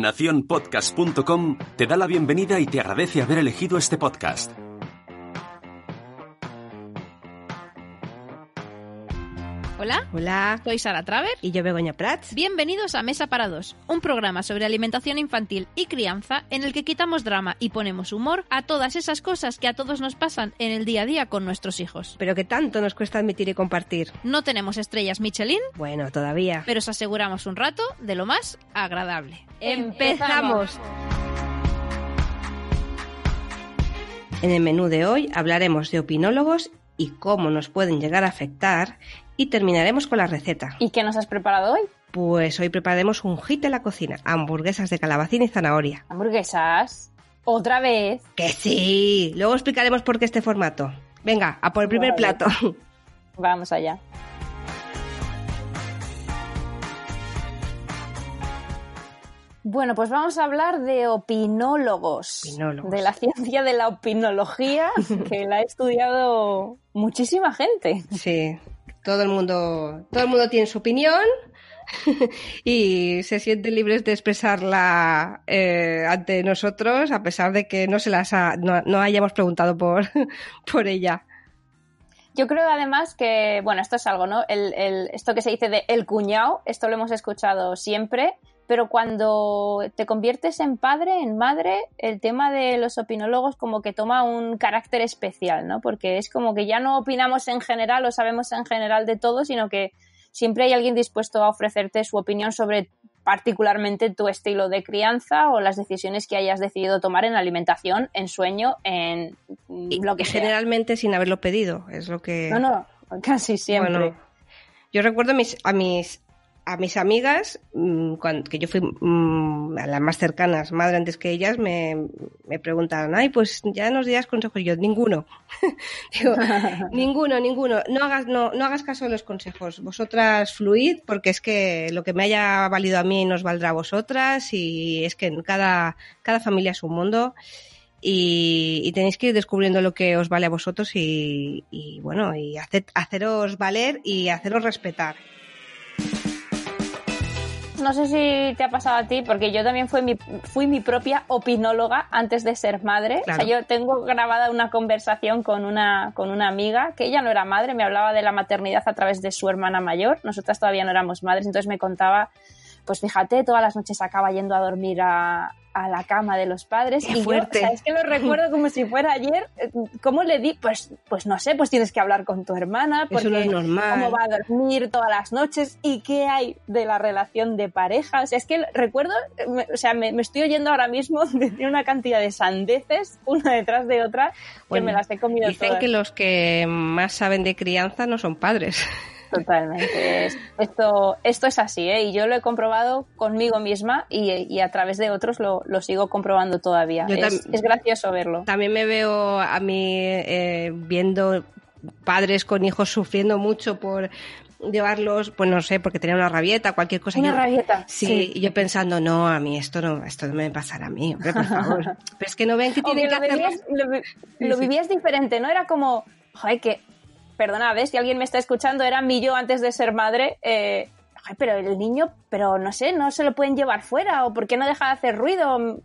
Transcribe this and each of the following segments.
Naciónpodcast.com te da la bienvenida y te agradece haber elegido este podcast. Hola, Hola. soy Sara Traver. Y yo Begoña Prats. Bienvenidos a Mesa para Dos, un programa sobre alimentación infantil y crianza en el que quitamos drama y ponemos humor a todas esas cosas que a todos nos pasan en el día a día con nuestros hijos. Pero que tanto nos cuesta admitir y compartir. No tenemos estrellas Michelin, Bueno, todavía. pero os aseguramos un rato de lo más agradable. ¡Empezamos! En el menú de hoy hablaremos de opinólogos y cómo nos pueden llegar a afectar y terminaremos con la receta. ¿Y qué nos has preparado hoy? Pues hoy prepararemos un hit de la cocina, hamburguesas de calabacín y zanahoria. Hamburguesas. Otra vez. ¡Que sí! Luego explicaremos por qué este formato. Venga, a por el primer Vale. plato. Vamos allá. Bueno, pues vamos a hablar de opinólogos, Opinólogos. de la ciencia de la opinología, que la ha estudiado muchísima gente. Sí, todo el mundo, todo el mundo tiene su opinión y se sienten libres de expresarla eh, ante nosotros, a pesar de que no se las no, no hayamos preguntado por, por ella. Yo creo además que, bueno, esto es algo, ¿no? El, el- esto que se dice de el cuñado, esto lo hemos escuchado siempre, pero cuando te conviertes en padre, en madre, el tema de los opinólogos como que toma un carácter especial, ¿no? Porque es como que ya no opinamos en general o sabemos en general de todo, sino que siempre hay alguien dispuesto a ofrecerte su opinión sobre particularmente tu estilo de crianza o las decisiones que hayas decidido tomar en alimentación, en sueño, en lo que sea. generalmente sin haberlo pedido, es lo que... No, no, casi siempre. Bueno, yo recuerdo mis, a mis, a mis amigas, mm, cuando, que yo fui mm, a las más cercanas, madre antes que ellas, me, me preguntaron, ay, pues ya nos dirás consejos. Y yo, ninguno. Digo, ninguno, ninguno. No hagas, no, no hagas caso de los consejos. Vosotras fluid, porque es que lo que me haya valido a mí nos valdrá a vosotras y es que en cada, cada familia es un mundo. Y, y tenéis que ir descubriendo lo que os vale a vosotros y, y, bueno, y hacer- haceros valer y haceros respetar. No sé si te ha pasado a ti, porque yo también fui mi, fui mi propia opinóloga antes de ser madre. Claro. O sea, yo tengo grabada una conversación con una, con una amiga que ella no era madre, me hablaba de la maternidad a través de su hermana mayor. Nosotras todavía no éramos madres, entonces me contaba, pues fíjate, todas las noches acaba yendo a dormir a, a la cama de los padres. Qué y fuerte. yo, o sea, es que lo recuerdo como si fuera ayer. Eh, ¿Cómo le di? Pues, pues no sé, pues tienes que hablar con tu hermana. Eso no es porque normal. ¿Cómo va a dormir todas las noches? ¿Y qué hay de la relación de pareja? O sea, es que recuerdo, eh, me- o sea, me, me estoy oyendo ahora mismo de una cantidad de sandeces, una detrás de otra, que Bueno, me las he comido Dicen todas. que los que más saben de crianza no son padres. Totalmente. Es- esto, esto es así, ¿eh? Y yo lo he comprobado conmigo misma y, y a través de otros lo, lo sigo comprobando todavía. Es, es gracioso verlo. También me veo a mí eh, viendo padres con hijos sufriendo mucho por llevarlos, pues no sé, porque tenían una rabieta, cualquier cosa. Una Yo- rabieta. Sí, y yo pensando, no, a mí esto no, esto no me pasará a mí, hombre, por favor. Pero es que no ven que tienen que lo vivías, lo, vi- Sí, lo sí. vivías diferente, ¿no? Era como, joder, que, perdona, ¿ves? Si alguien me está escuchando, era mi yo antes de ser madre, eh, joder, pero el niño, pero no sé, no se lo pueden llevar fuera, o por qué no deja de hacer ruido.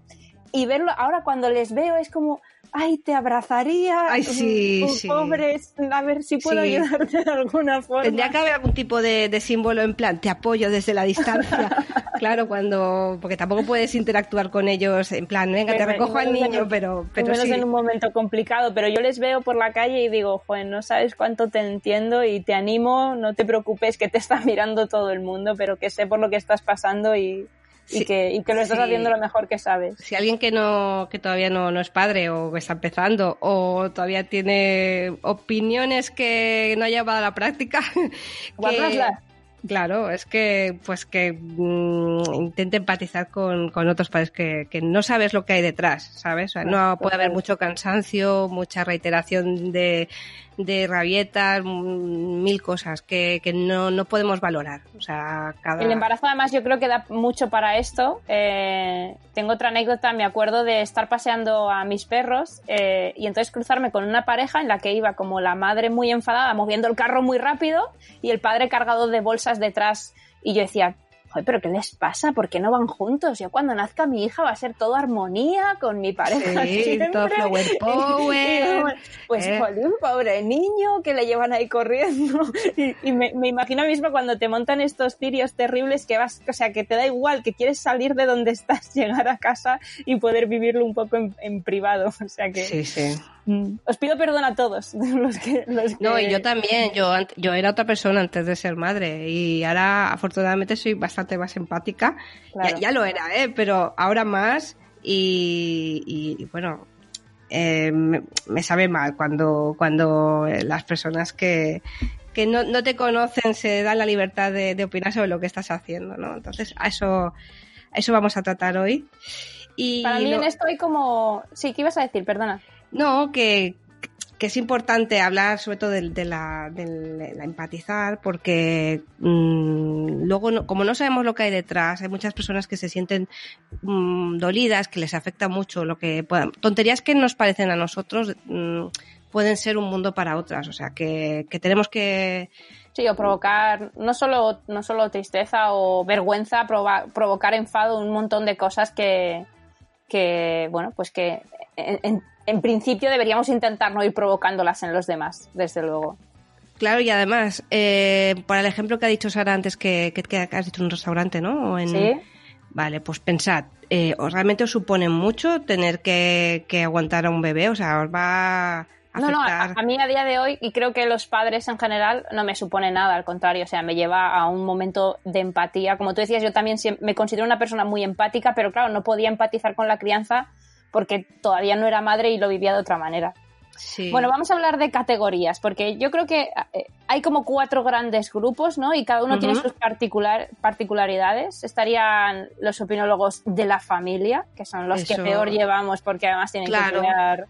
Y verlo ahora cuando les veo es como, ay, te abrazaría. Ay, sí, mm, sí. Pobres, a ver si puedo Sí. ayudarte de alguna forma. Tendría que haber algún tipo de, de símbolo en plan, te apoyo desde la distancia. claro, cuando. Porque tampoco puedes interactuar con ellos en plan, venga, te recojo al niño, en- pero, pero menos sí. en un momento complicado, pero yo les veo por la calle y digo, joder, no sabes cuánto te entiendo y te animo, no te preocupes que te está mirando todo el mundo, pero que sé por lo que estás pasando y, y que, y que lo estás sí. haciendo lo mejor que sabes. Si alguien que no que todavía no, no es padre o que está empezando o todavía tiene opiniones que no ha llevado a la práctica, que, Guárdaslas. Claro, es que pues que mm, intente empatizar con, con otros padres que, que no sabes lo que hay detrás, ¿sabes? O sea, no puede haber mucho cansancio, mucha reiteración de, de rabietas, mm, mil cosas que, que no, no podemos valorar. O sea, cada... El embarazo además yo creo que da mucho para esto. Eh, tengo otra anécdota, me acuerdo de estar paseando a mis perros eh, y entonces cruzarme con una pareja en la que iba como la madre muy enfadada, moviendo el carro muy rápido y el padre cargado de bolsas detrás y yo decía, Joder, pero ¿qué les pasa? ¿Por qué no van juntos? Yo cuando nazca mi hija va a ser todo armonía con mi pareja. Sí, siempre. todo flower power. pues, Eh. pobre niño, que le llevan ahí corriendo. Y, y me, me imagino mismo cuando te montan estos cirios terribles que vas, o sea, que te da igual, que quieres salir de donde estás, llegar a casa y poder vivirlo un poco en, en privado. O sea que Sí, sí. Os pido perdón a todos los que, los que- No, y yo también, yo, yo era otra persona antes de ser madre y ahora afortunadamente soy bastante más empática. Claro. Ya, ya lo era, ¿eh? pero ahora más y, y, bueno, eh, me, me sabe mal cuando, cuando las personas que, que no, no te conocen se dan la libertad de, de opinar sobre lo que estás haciendo, ¿no? Entonces, a eso, a eso vamos a tratar hoy. Y Para mí lo- en esto hay como... Sí, ¿qué ibas a decir? Perdona. No, que, que es importante hablar sobre todo de, de la, de la empatizar porque mm, luego, no- como no sabemos lo que hay detrás, hay muchas personas que se sienten mm, dolidas, que les afecta mucho lo que puedan. Tonterías que nos parecen a nosotros mm, pueden ser un mundo para otras, o sea que, que tenemos que... Sí, o provocar no solo, no solo tristeza o vergüenza, prova- provocar enfado, un montón de cosas que, que bueno, pues que en- en principio deberíamos intentar no ir provocándolas en los demás, desde luego. Claro, y además, eh, por el ejemplo que ha dicho Sara antes, que, que, que has dicho en un restaurante, ¿no? O en, Sí. Vale, pues pensad, eh, ¿os realmente os supone mucho tener que, que aguantar a un bebé? O sea, ¿os va a No, no, a, a mí a día de hoy, y creo que los padres en general, no me supone nada, al contrario, o sea, me lleva a un momento de empatía. Como tú decías, yo también me considero una persona muy empática, pero claro, no podía empatizar con la crianza porque todavía no era madre y lo vivía de otra manera. Sí. Bueno, vamos a hablar de categorías, porque yo creo que eh, hay como cuatro grandes grupos, ¿no? Y cada uno tiene Ujú. sus particular, particularidades. Estarían los opinólogos de la familia, que son los que Eso. peor llevamos porque además tienen Claro. que cuidar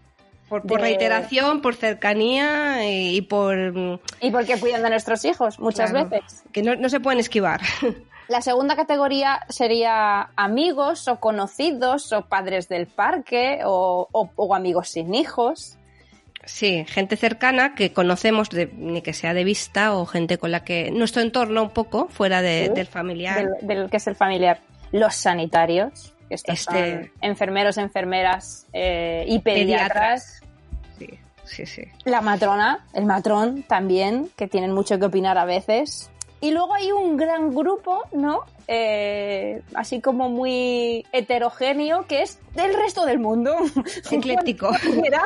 por, por de- reiteración, por cercanía y, y por... mm, y porque cuidan de nuestros hijos muchas claro, veces. Que no, no se pueden esquivar. La segunda categoría sería amigos o conocidos o padres del parque o, o- o amigos sin hijos. Sí, gente cercana que conocemos, de- ni que sea de vista, o gente con la que nuestro entorno un poco, fuera de- Sí. del familiar. del, del que es el familiar. Los sanitarios, que estos Este- son enfermeros, enfermeras eh, y pediatras. Sí, sí, sí. La matrona, el matrón también, que tienen mucho que opinar a veces. Y luego hay un gran grupo, ¿no? Eh, así como muy heterogéneo, que es del resto del mundo. Ecléctico. cualquiera,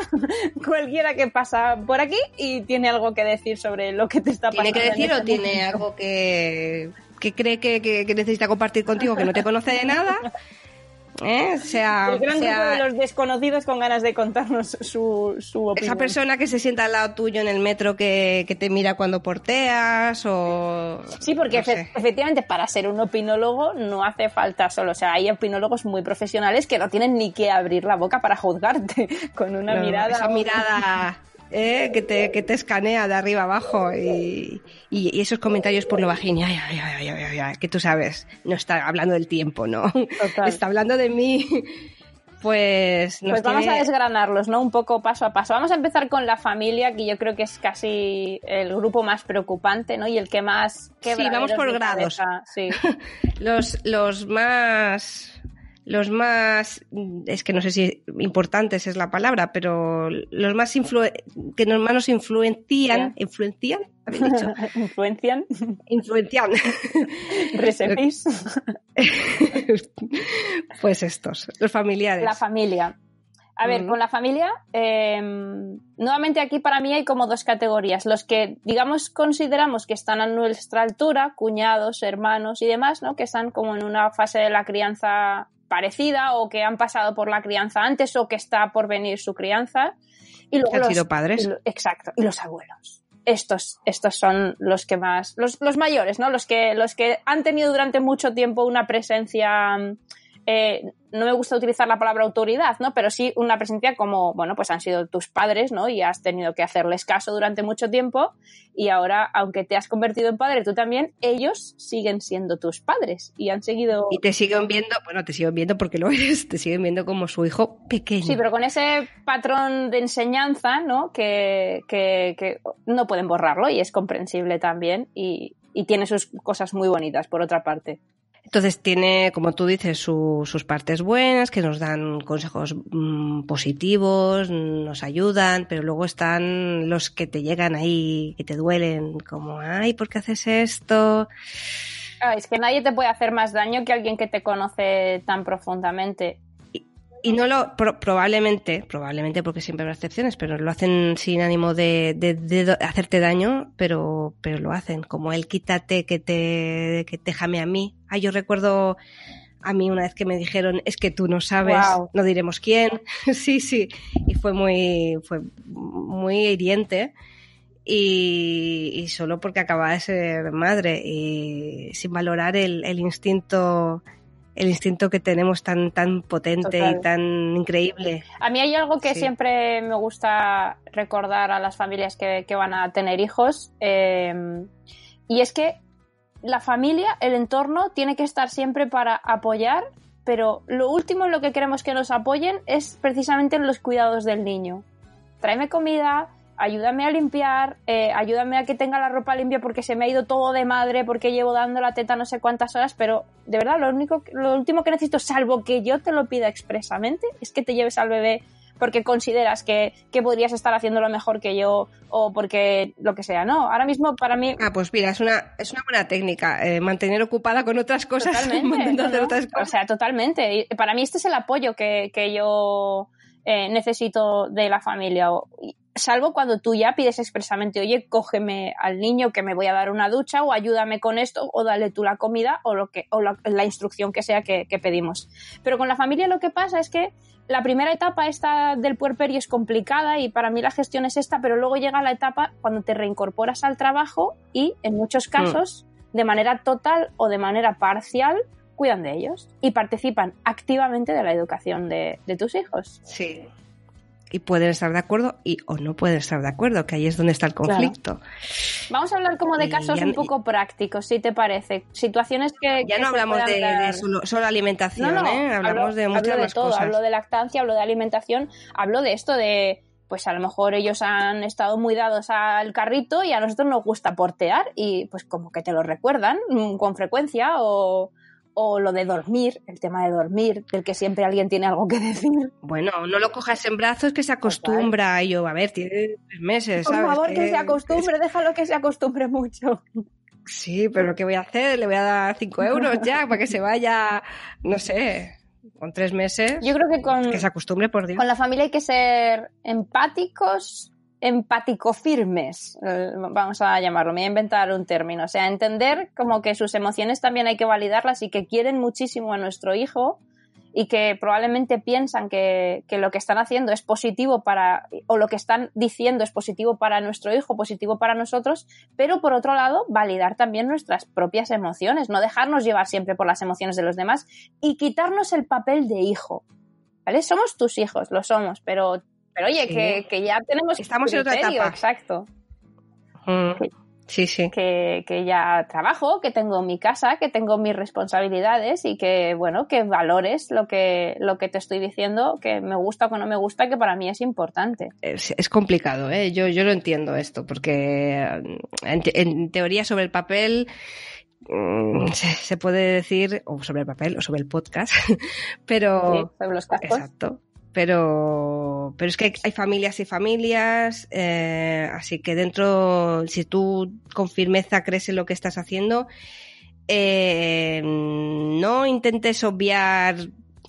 cualquiera que pasa por aquí y tiene algo que decir sobre lo que te está ¿Tiene pasando. que en decir o este tiene momento. algo que, que cree que, que- que necesita compartir contigo que no te conoce de nada? ¿Eh? Sea, El gran sea grupo de los desconocidos con ganas de contarnos su, su opinión. esa persona que se sienta al lado tuyo en el metro que, que te mira cuando porteas o... Sí, porque no efe- sé. efectivamente para ser un opinólogo no hace falta solo, o sea, hay opinólogos muy profesionales que no tienen ni que abrir la boca para juzgarte con una No, mirada. Esa mirada ¿eh? que, te, que te escanea de arriba abajo y, y- y esos comentarios por lo bajín, ay, ay, ay, ay, ay, ay, que tú sabes, no está hablando del tiempo, ¿no? Total. Está hablando de mí. Pues, nos Pues vamos tiene- a desgranarlos, ¿no? Un poco paso a paso. Vamos a empezar con la familia, que yo creo que es casi el grupo más preocupante, ¿no? Y el que más... vamos por grados. Sí. los, los más los más es que no sé si importantes es la palabra pero los más que nos más nos influencian influencian ¿Habéis dicho? Influencian, influencian recibís pues estos los familiares la familia. A ver, con la familia, eh, nuevamente aquí para mí hay como dos categorías. Los que, digamos, consideramos que están a nuestra altura, cuñados, hermanos y demás, ¿no? Que están como en una fase de la crianza parecida o que han pasado por la crianza antes o que está por venir su crianza. Y luego Que han los- sido padres. y lo- exacto. Y los abuelos. estos, estos son los que más, los, los mayores, ¿no? Los que, los que han tenido durante mucho tiempo una presencia eh, no me gusta utilizar la palabra autoridad, ¿no? Pero sí una presencia como, bueno, pues han sido tus padres, ¿no? Y has tenido que hacerles caso durante mucho tiempo y ahora, aunque te has convertido en padre tú también, ellos siguen siendo tus padres y han seguido... Y te siguen viendo, bueno, te siguen viendo porque lo eres, te siguen viendo como su hijo pequeño. Sí, pero con ese patrón de enseñanza, ¿no? Que, que, que no pueden borrarlo y es comprensible también y, y tiene sus cosas muy bonitas, por otra parte. Entonces tiene, como tú dices, su- sus partes buenas, que nos dan consejos mm, positivos, nos ayudan, pero luego están los que te llegan ahí, que te duelen, como, ay, ¿por qué haces esto? Ah, es que nadie te puede hacer más daño que alguien que te conoce tan profundamente. Y no lo, pro- probablémente, probablemente porque siempre habrá excepciones, pero lo hacen sin ánimo de, de- hacerte daño, pero, pero lo hacen. Como el quítate que te, que déjame a mí. Ah, yo recuerdo a mí una vez que me dijeron, es que tú no sabes, no diremos quién. sí, sí. Y fue muy, fue muy hiriente. Y, y solo porque acababa de ser madre y sin valorar el, el instinto el instinto que tenemos tan tan potente Total. y tan increíble. A mí hay algo que Sí. siempre me gusta recordar a las familias que, que van a tener hijos eh, y es que la familia, el entorno, tiene que estar siempre para apoyar, pero lo último en lo que queremos que nos apoyen es precisamente en los cuidados del niño. Tráeme comida, ayúdame a limpiar, eh, ayúdame a que tenga la ropa limpia porque se me ha ido todo de madre, porque llevo dando la teta no sé cuántas horas, pero de verdad lo único, lo último que necesito, salvo que yo te lo pida expresamente, es que te lleves al bebé porque consideras que, que podrías estar haciendo lo mejor que yo o porque lo que sea. No, ahora mismo para mí Ah, pues mira, es una, es una buena técnica, eh, mantener ocupada con otras cosas, Totalmente. no, hacer otras O cosas. sea, totalmente. Y para mí este es el apoyo que, que yo eh, necesito de la familia. O- Salvo cuando tú ya pides expresamente, oye, cógeme al niño que me voy a dar una ducha o ayúdame con esto o dale tú la comida o, lo que, o la, la instrucción que sea que, que pedimos. Pero con la familia lo que pasa es que la primera etapa esta del puerperio es complicada y para mí la gestión es esta, pero luego llega la etapa cuando te reincorporas al trabajo y en muchos casos, de manera total o de manera parcial, cuidan de ellos y participan activamente de la educación de, de tus hijos. Sí. Y pueden estar de acuerdo y o no pueden estar de acuerdo, que ahí es donde está el conflicto. Vamos a hablar como de casos ya- un poco prácticos, si te parece. Situaciones que... Ya que no se hablamos de, dar. de solo, solo alimentación, No, no, ¿eh? hablamos hablo- de muchas hablo de más todo, cosas. hablo de lactancia, hablo de alimentación, hablo de esto de, pues a lo mejor ellos han estado muy dados al carrito y a nosotros nos gusta portear y pues como que te lo recuerdan mm, con frecuencia o, o lo de dormir, el tema de dormir, del que siempre alguien tiene algo que decir. Bueno, no lo cojas en brazos que se acostumbra. Y yo, a ver, tiene tres meses, Por ¿sabes? favor, que se acostumbre, déjalo que se acostumbre mucho. Sí, pero ¿qué voy a hacer? Le voy a dar cinco euros ya para que se vaya, no sé, con tres meses. Yo creo que con, Que se acostumbre, por Dios. con la familia hay que ser empáticos, empático firmes, eh, vamos a llamarlo, me voy a inventar un término, o sea, entender como que sus emociones también hay que validarlas y que quieren muchísimo a nuestro hijo y que probablemente piensan que, que lo que están haciendo es positivo para, o lo que están diciendo es positivo para nuestro hijo, positivo para nosotros, pero por otro lado, validar también nuestras propias emociones, no dejarnos llevar siempre por las emociones de los demás y quitarnos el papel de hijo. ¿Vale? Somos tus hijos, lo somos, pero, pero oye, Sí. que, que ya tenemos Estamos en otra etapa. Exacto. Mm, Sí, sí. Que, que ya trabajo, que tengo mi casa, que tengo mis responsabilidades y que, bueno, que valores lo que, lo que te estoy diciendo, que me gusta o que no me gusta, que para mí es importante. Es, es complicado, ¿eh? Yo, yo lo entiendo esto, porque mm, en, te- en teoría sobre el papel mm, se, se puede decir, o sobre el papel, o sobre el podcast, pero... Sí, sobre los cascos. Exacto. Pero, pero es que hay, familias y familias, eh, así que dentro, si tú con firmeza crees en lo que estás haciendo, eh, no intentes obviar,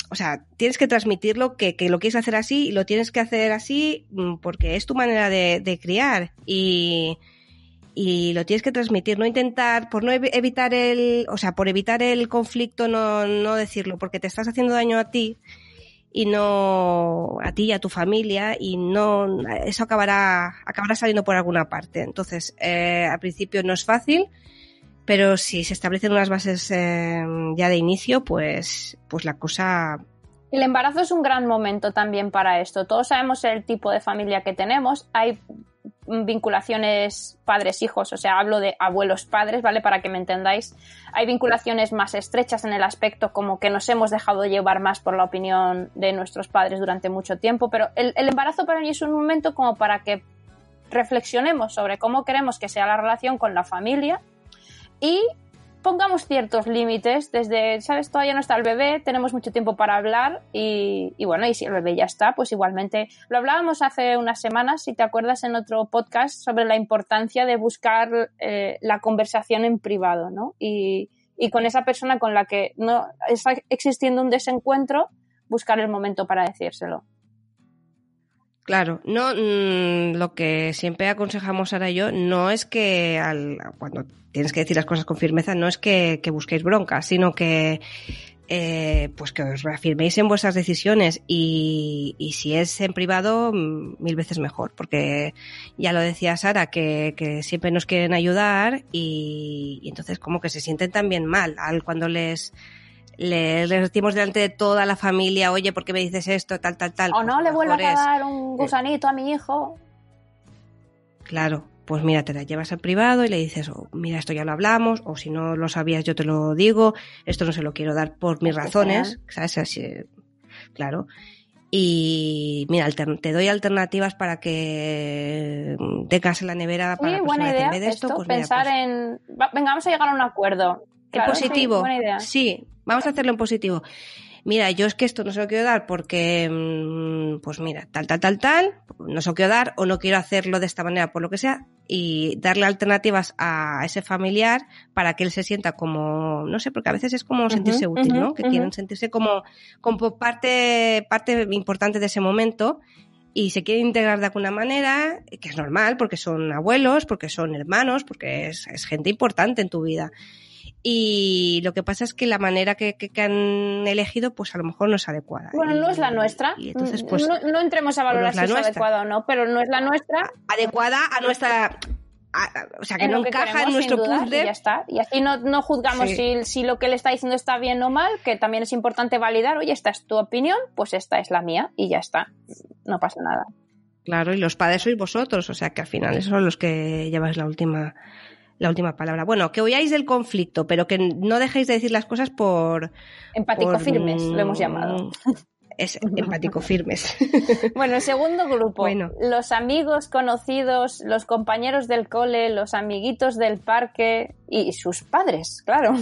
o sea, tienes que transmitirlo, que, que lo quieres hacer así y lo tienes que hacer así mm, porque es tu manera de, de criar y, y lo tienes que transmitir, no intentar, por no evi- evitar el, o sea, por evitar el conflicto, no, no decirlo, porque te estás haciendo daño a ti y no a ti y a tu familia y no eso acabará acabará saliendo por alguna parte entonces eh, al principio no es fácil pero si se establecen unas bases eh, ya de inicio pues pues la cosa el embarazo es un gran momento también para esto. Todos sabemos el tipo de familia que tenemos. Hay vinculaciones padres-hijos, o sea, hablo de abuelos-padres, ¿vale? Para que me entendáis. Hay vinculaciones más estrechas en el aspecto como que nos hemos dejado llevar más por la opinión de nuestros padres durante mucho tiempo, pero el, el embarazo para mí es un momento como para que reflexionemos sobre cómo queremos que sea la relación con la familia y pongamos ciertos límites desde, ¿sabes? Todavía no está el bebé, tenemos mucho tiempo para hablar y, bueno, y si el bebé ya está, pues igualmente lo hablábamos hace unas semanas, si te acuerdas, en otro podcast sobre la importancia de buscar eh, la conversación en privado, ¿no? Y, y con esa persona con la que no está existiendo un desencuentro, buscar el momento para decírselo. Claro, no mmm, lo que siempre aconsejamos ahora yo no es que al, cuando tienes que decir las cosas con firmeza no es que, que busquéis bronca, sino que eh, pues que os reafirméis en vuestras decisiones y, y, si es en privado mil veces mejor porque ya lo decía Sara que, que siempre nos quieren ayudar y, y, entonces como que se sienten también mal. Al cuando les le, le delante de toda la familia, oye, ¿por qué me dices esto? Tal, tal, tal. O no le vuelvas a dar un gusanito a mi hijo. Claro, pues mira, te la llevas al privado y le dices, oh, mira, esto ya lo hablamos, o si no lo sabías, yo te lo digo, esto no se lo quiero dar por mis razones, ¿sabes? Así, claro. Y mira, te doy alternativas para que tengas en la nevera para sí, buena idea. De esto, esto pues pensar mira, pues... en. Venga, vamos a llegar a un acuerdo. Claro, en positivo. Sí, sí, vamos a hacerlo en positivo. Mira, yo es que esto no se lo quiero dar porque, mm, pues mira, tal, tal, tal, tal, no se lo quiero dar o no quiero hacerlo de esta manera por lo que sea y darle alternativas a ese familiar para que él se sienta como, no sé, porque a veces es como sentirse uh -huh, útil, ¿no? Uh -huh, que uh -huh. quieren sentirse como, como parte, parte importante de ese momento y se quieren integrar de alguna manera, que es normal porque son abuelos, porque son hermanos, porque es, es gente importante en tu vida y lo que pasa es que la manera que, que, que, han elegido pues a lo mejor no es adecuada. Bueno, no es la nuestra. Y entonces, pues, no, no entremos a valorar no es si es adecuada o no, pero no es la nuestra. Adecuada a nuestra... A, o sea, que en no que encaja queremos, en nuestro duda, puzzle. Y ya está. Y así no, no juzgamos sí. si, si lo que le está diciendo está bien o mal, que también es importante validar, oye, esta es tu opinión, pues esta es la mía y ya está. No pasa nada. Claro, y los padres sois vosotros, o sea que al final esos son los que lleváis la última la última palabra. Bueno, que oyáis del conflicto, pero que no dejéis de decir las cosas por... Empático por, firmes, lo hemos llamado. Es empático firmes. bueno, el segundo grupo. Bueno. Los amigos conocidos, los compañeros del cole, los amiguitos del parque y sus padres, claro.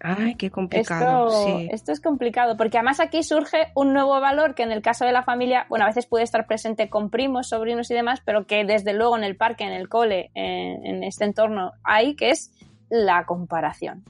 Ay, qué complicado. Esto, sí. esto, es complicado, porque además aquí surge un nuevo valor que en el caso de la familia, bueno, a veces puede estar presente con primos, sobrinos y demás, pero que desde luego en el parque, en el cole, en, en este entorno hay, que es la comparación.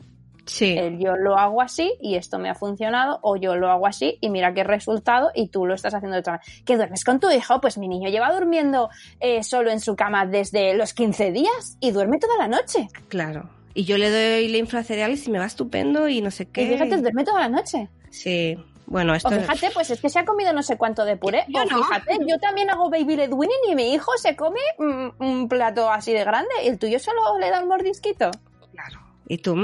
Sí. El yo lo hago así y esto me ha funcionado, o yo lo hago así y mira qué resultado y tú lo estás haciendo de otra manera. ¿Que duermes con tu hijo? Pues mi niño lleva durmiendo eh, solo en su cama desde los 15 días y duerme toda la noche. Claro. Y yo le doy la infracereales y me va estupendo y no sé qué. Y fíjate, duerme toda la noche. Sí. Bueno, esto o fíjate, pues es que se ha comido no sé cuánto de puré. Yo o no. fíjate, yo también hago baby led winning y mi hijo se come un, un plato así de grande y el tuyo solo le da un mordisquito. Claro. Y tú...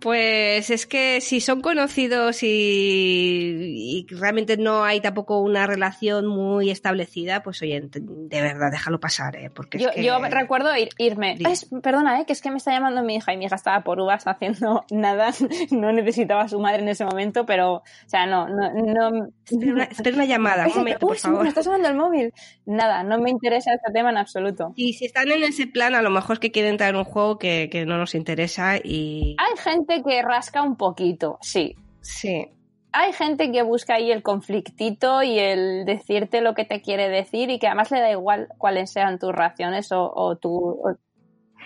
Pues es que si son conocidos y, y, realmente no hay tampoco una relación muy establecida, pues oye, de verdad, déjalo pasar, ¿eh? Porque yo, es que... yo recuerdo ir, irme. Es, perdona, ¿eh? que es que me está llamando mi hija y mi hija estaba por uvas haciendo nada, no necesitaba a su madre en ese momento, pero, o sea, no, no, no. Espera una, espera una llamada, un momento, por favor. me está sonando el móvil. Nada, no me interesa este tema en absoluto. Y si están en ese plan, a lo mejor es que quieren traer un juego que, que no nos interesa y. Hay gente que rasca un poquito, sí. Sí. Hay gente que busca ahí el conflictito y el decirte lo que te quiere decir y que además le da igual cuáles sean tus reacciones o, o tu... O...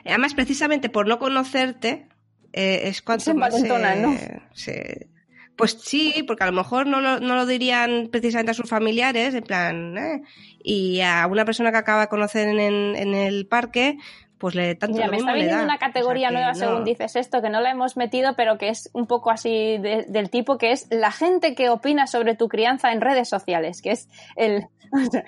Además, precisamente por no conocerte, eh, es cuando se más... Eh, ¿no? se... Pues sí, porque a lo mejor no lo, no lo, dirían precisamente a sus familiares, en plan, eh, y a una persona que acaba de conocer en, en el parque, pues le tanto Mira, me está viniendo da. una categoría O sea que nueva no. según dices esto, que no la hemos metido, pero que es un poco así de- del tipo que es la gente que opina sobre tu crianza en redes sociales, que es el... esto,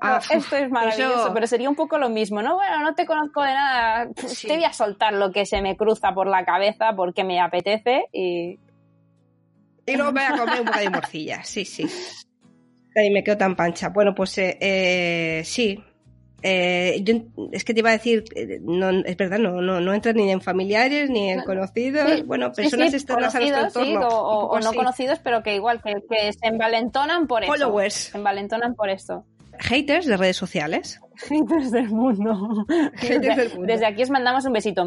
Ah, esto es maravilloso, eso- pero sería un poco lo mismo, ¿no? Bueno, no te conozco de nada, Sí. te voy a soltar lo que se me cruza por la cabeza porque me apetece y... Y luego me voy a comer un bocadillo de morcilla, sí, sí. Ahí me quedo tan pancha. Bueno, pues eh, eh, sí. Eh, yo, es que te iba a decir, eh, no, es verdad, no, no, no entra ni en familiares ni en No, conocidos, Sí, bueno, sí, personas sí, externas a nuestro sí, entorno. o, o- o no conocidos, pero que igual, que, que se envalentonan por eso. Followers. Se envalentonan por esto. Haters de redes sociales. Haters del mundo. Haters del mundo. Desde aquí os mandamos un besito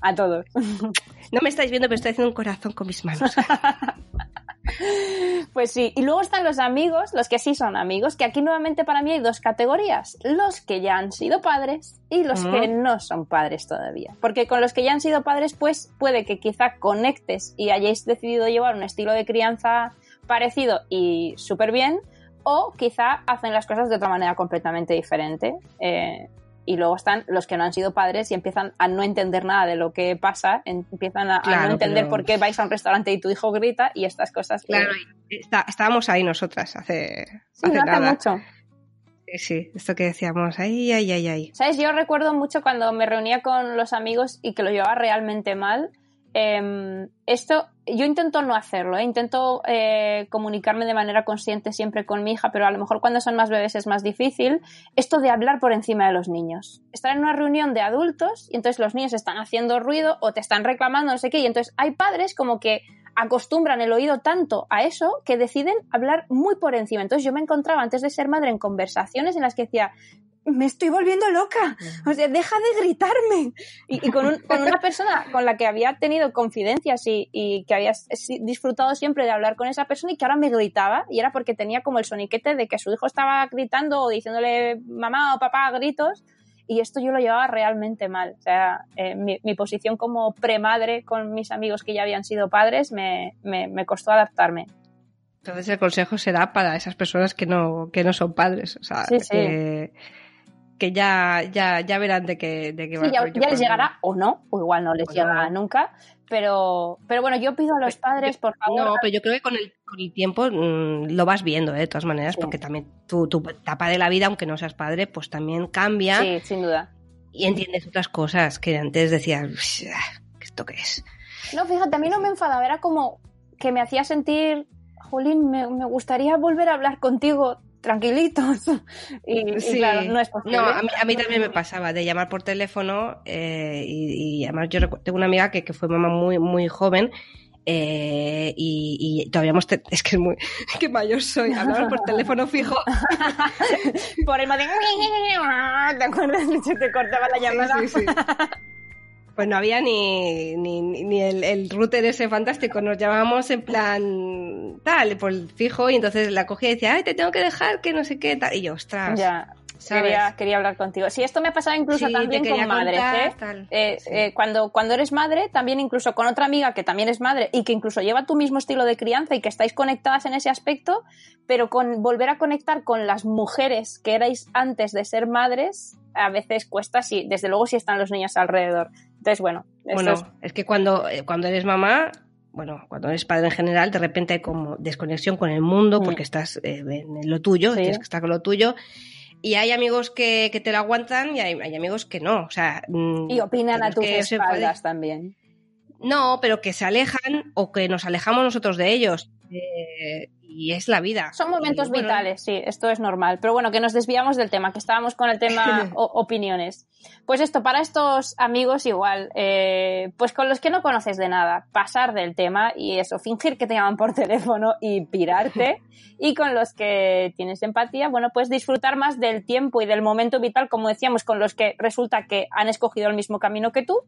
a todos. No me estáis viendo, pero estoy haciendo un corazón con mis manos. Pues sí, y luego están los amigos, los que sí son amigos, que aquí nuevamente para mí hay dos categorías, los que ya han sido padres y los que no son padres todavía. Porque con los que ya han sido padres, pues puede que quizá conectes y hayáis decidido llevar un estilo de crianza parecido y súper bien, o quizá hacen las cosas de otra manera completamente diferente. Eh, y luego están los que no han sido padres y empiezan a no entender nada de lo que pasa, empiezan a, no entender pero- por qué vais a un restaurante y tu hijo grita y estas cosas. que- Claro, está- estábamos ahí nosotras hace, Sí, hace no hace nada. mucho. Sí, sí, esto que decíamos, ay, ay, ay, ay. ¿Sabes? Yo recuerdo mucho cuando me reunía con los amigos y que lo llevaba realmente mal. Em, esto, yo intento no hacerlo, ¿eh? intento eh, comunicarme de manera consciente siempre con mi hija, pero a lo mejor cuando son más bebés es más difícil. Esto de hablar por encima de los niños. Estar en una reunión de adultos y entonces los niños están haciendo ruido o te están reclamando, no sé qué, y entonces hay padres como que acostumbran el oído tanto a eso que deciden hablar muy por encima. Entonces yo me encontraba antes de ser madre en conversaciones en las que decía, me estoy volviendo loca, o sea, deja de gritarme. Y, y con, un- con una persona con la que había tenido confidencias y, y que había disfrutado siempre de hablar con esa persona y que ahora me gritaba y era porque tenía como el soniquete de que su hijo estaba gritando o diciéndole mamá o papá a gritos y esto yo lo llevaba realmente mal. O sea, eh, mi, mi posición como premadre con mis amigos que ya habían sido padres me, me, me costó adaptarme. Entonces el consejo será para esas personas que no, que no son padres. O sea, Sí, sí. Que, que ya, ya, ya verán de qué, de qué va Sí, el ya, ya les llegará o no, o igual no les O llega no. nunca, pero, pero bueno, yo pido a los padres, por favor, No, pero yo creo que con el, con el tiempo mm, lo vas viendo, ¿eh? de todas maneras, Sí. porque también tu, tu etapa de la vida, aunque no seas padre, pues también cambia sí, sin duda. y entiendes otras cosas que antes decías, ¿esto qué es? No, fíjate, a mí no me enfadaba, era como que me hacía sentir, Jolín, me, me gustaría volver a hablar contigo tranquilitos. Y, claro, no es posible. No, a mí, a mí también me pasaba de llamar por teléfono eh, y, y además yo tengo una amiga que, que fue mamá muy, muy joven eh, y, y todavía hemos... es que es muy... Qué mayor soy. Hablamos por teléfono fijo. Por el modo de... ¿Te acuerdas? Se te cortaba la llamada. Sí, sí. Pues no había ni, ni, ni el, el router ese fantástico. Nos llamábamos en plan tal, por el fijo, y entonces la cogía y decía, ay, te tengo que dejar, que no sé qué, tal. Y yo, ostras. Quería, quería hablar contigo. Sí, esto me ha pasado incluso Sí, también con madres, contar, ¿eh? Eh, Sí. eh, cuando, cuando eres madre, también incluso con otra amiga que también es madre y que incluso lleva tu mismo estilo de crianza y que estáis conectadas en ese aspecto, pero con volver a conectar con las mujeres que erais antes de ser madres, a veces cuesta, sí, desde luego si están los niños alrededor. Entonces, bueno, Bueno, es- es que cuando, eh, cuando eres mamá, bueno, cuando eres padre en general, de repente hay como desconexión con el mundo Mm. porque estás eh, en lo tuyo, Sí. tienes que estar con lo tuyo. Y hay amigos que, que te lo aguantan y hay, hay amigos que no. O sea, mm, y opinan a tus espaldas también. No, pero que se alejan o que nos alejamos nosotros de ellos. Eh, y es la vida. Son momentos Y, bueno, vitales, sí, esto es normal. Pero bueno, que nos desviamos del tema, que estábamos con el tema opiniones. Pues esto, para estos amigos igual, eh, pues con los que no conoces de nada, pasar del tema y eso, fingir que te llaman por teléfono y pirarte. y con los que tienes empatía, bueno, pues disfrutar más del tiempo y del momento vital, como decíamos, con los que resulta que han escogido el mismo camino que tú.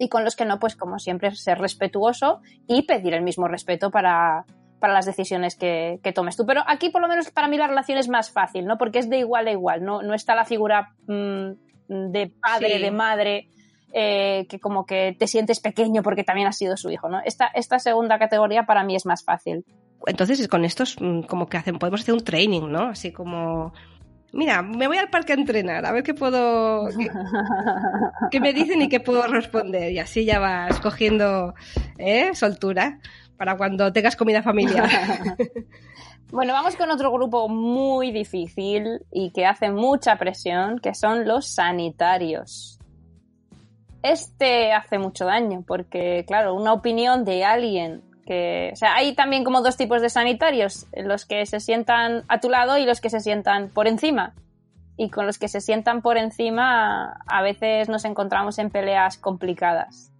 Y con los que no, pues como siempre, ser respetuoso y pedir el mismo respeto para, para las decisiones que, que tomes tú. Pero aquí, por lo menos, para mí la relación es más fácil, ¿no? Porque es de igual a igual, no, no está la figura mm, de padre, Sí. de madre, eh, que como que te sientes pequeño porque también has sido su hijo, ¿no? Esta, esta segunda categoría para mí es más fácil. Entonces, con estos, mm, como que hacen, podemos hacer un training, ¿no? Así como Mira, me voy al parque a entrenar, a ver qué puedo. qué, qué me dicen y qué puedo responder. Y así ya vas cogiendo ¿eh? soltura para cuando tengas comida familiar. Bueno, vamos con otro grupo muy difícil y que hace mucha presión, que son los sanitarios. Este hace mucho daño porque, claro, una opinión de alguien que... O sea, hay también como dos tipos de sanitarios, los que se sientan a tu lado y los que se sientan por encima. Y con los que se sientan por encima a veces nos encontramos en peleas complicadas.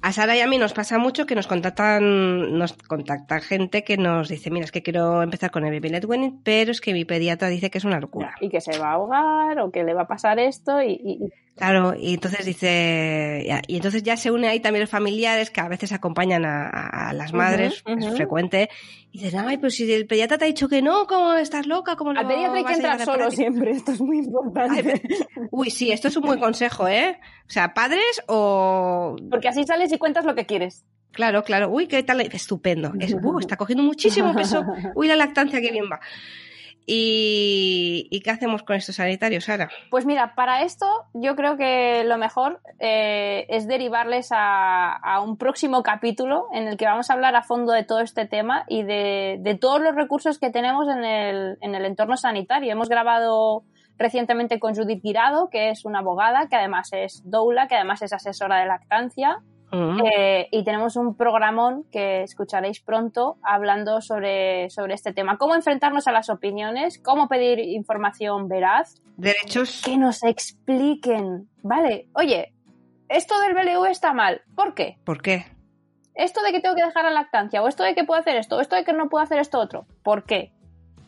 A Sara y a mí nos pasa mucho que nos contactan, nos contacta gente que nos dice, mira, es que quiero empezar con el baby led weaning, pero es que mi pediatra dice que es una locura. Y que se va a ahogar o que le va a pasar esto y... y- y- Claro, y entonces dice, y entonces ya se une ahí también los familiares que a veces acompañan a, las madres, es frecuente, y dicen, ay, pues si el pediatra te ha dicho que no, ¿cómo estás loca? ¿Cómo no Al pediatra hay que entrar solo práctica?". siempre, esto es muy importante. Uy, sí, esto es un buen consejo, ¿eh? O sea, padres o... Porque así sales y cuentas lo que quieres. Claro, claro. Uy, qué tal. Estupendo. Es, uh, está cogiendo muchísimo peso. Uy, la lactancia, qué bien va. ¿Y, ¿y qué hacemos con estos sanitarios, Sara? Pues mira, para esto yo creo que lo mejor eh, es derivarles a, un próximo capítulo en el que vamos a hablar a fondo de todo este tema y de, todos los recursos que tenemos en el, en el entorno sanitario. Hemos grabado recientemente con Judith Guirado, que es una abogada, que además es doula, que además es asesora de lactancia. Mm. Eh, y tenemos un programón que escucharéis pronto hablando sobre, sobre este tema. Cómo enfrentarnos a las opiniones, cómo pedir información veraz, Derechos. que nos expliquen. Vale, oye, esto del BLU está mal. ¿Por qué? ¿Por qué? Esto de que tengo que dejar la lactancia, o esto de que puedo hacer esto, o esto de que no puedo hacer esto otro. ¿Por qué?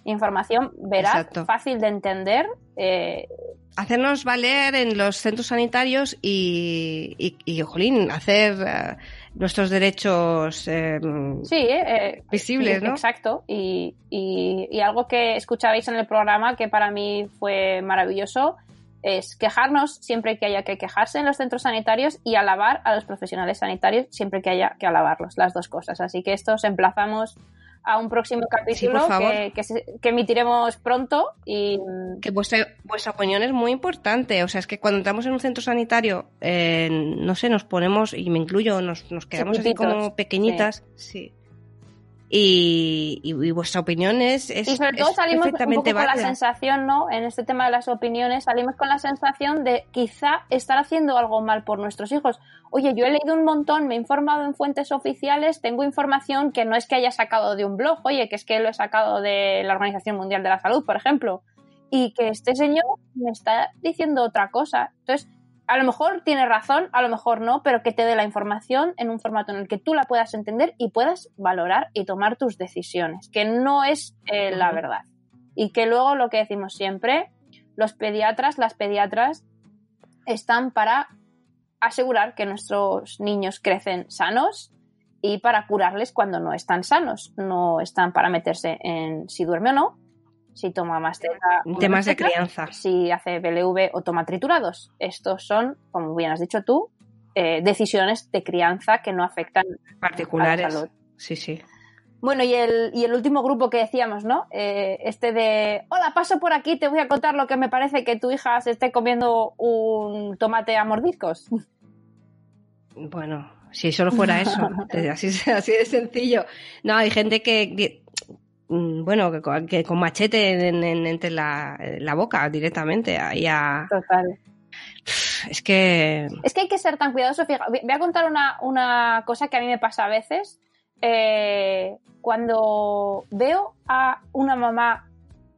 Información veraz, Exacto. fácil de entender. eh, Hacernos valer en los centros sanitarios y, y, y, jolín, hacer eh, nuestros derechos eh, sí, eh, visibles, Sí, ¿no? Exacto. Y, y- y algo que escuchabais en el programa que para mí fue maravilloso es quejarnos siempre que haya que quejarse en los centros sanitarios y alabar a los profesionales sanitarios siempre que haya que alabarlos, las dos cosas. Así que esto os emplazamos a un próximo capítulo que, que se- que emitiremos pronto y Que vuestra, vuestra opinión es muy importante. O sea, es que cuando entramos en un centro sanitario, eh, no sé, nos ponemos, y me incluyo, nos, nos quedamos así como pequeñitas. Sí. Y, y- y vuestra opinión es, es, y sobre todo es salimos un poco con la sensación, ¿no? En este tema de las opiniones, salimos con la sensación de quizá estar haciendo algo mal por nuestros hijos. Oye, yo he leído un montón, me he informado en fuentes oficiales, tengo información que no es que haya sacado de un blog, oye, que es que lo he sacado de la Organización Mundial de la Salud, por ejemplo, y que este señor me está diciendo otra cosa. Entonces, a lo mejor tiene razón, a lo mejor no, pero que te dé la información en un formato en el que tú la puedas entender y puedas valorar y tomar tus decisiones, que no es eh, la verdad. Y que luego lo que decimos siempre, los pediatras, las pediatras, están para asegurar que nuestros niños crecen sanos y para curarles cuando no están sanos. No están para meterse en si duerme o no, si toma más Temas menos de crianza. si hace BLV o toma triturados. Estos son, como bien has dicho tú, eh, decisiones de crianza que no afectan a la Particulares. salud. Sí, sí. Bueno, y el, y el último grupo que decíamos, ¿no? Eh, este de, hola, paso por aquí, te voy a contar lo que me parece que tu hija se esté comiendo un tomate a mordiscos. Bueno, si solo fuera eso, así, así de sencillo. No, hay gente que, bueno, que, con- que con machete en, en- entre la, la boca directamente, ahí a... Total. Es que... Es que hay que ser tan cuidadoso. Fija, voy voy a contar una, una cosa que a mí me pasa a veces. Eh, cuando veo a una mamá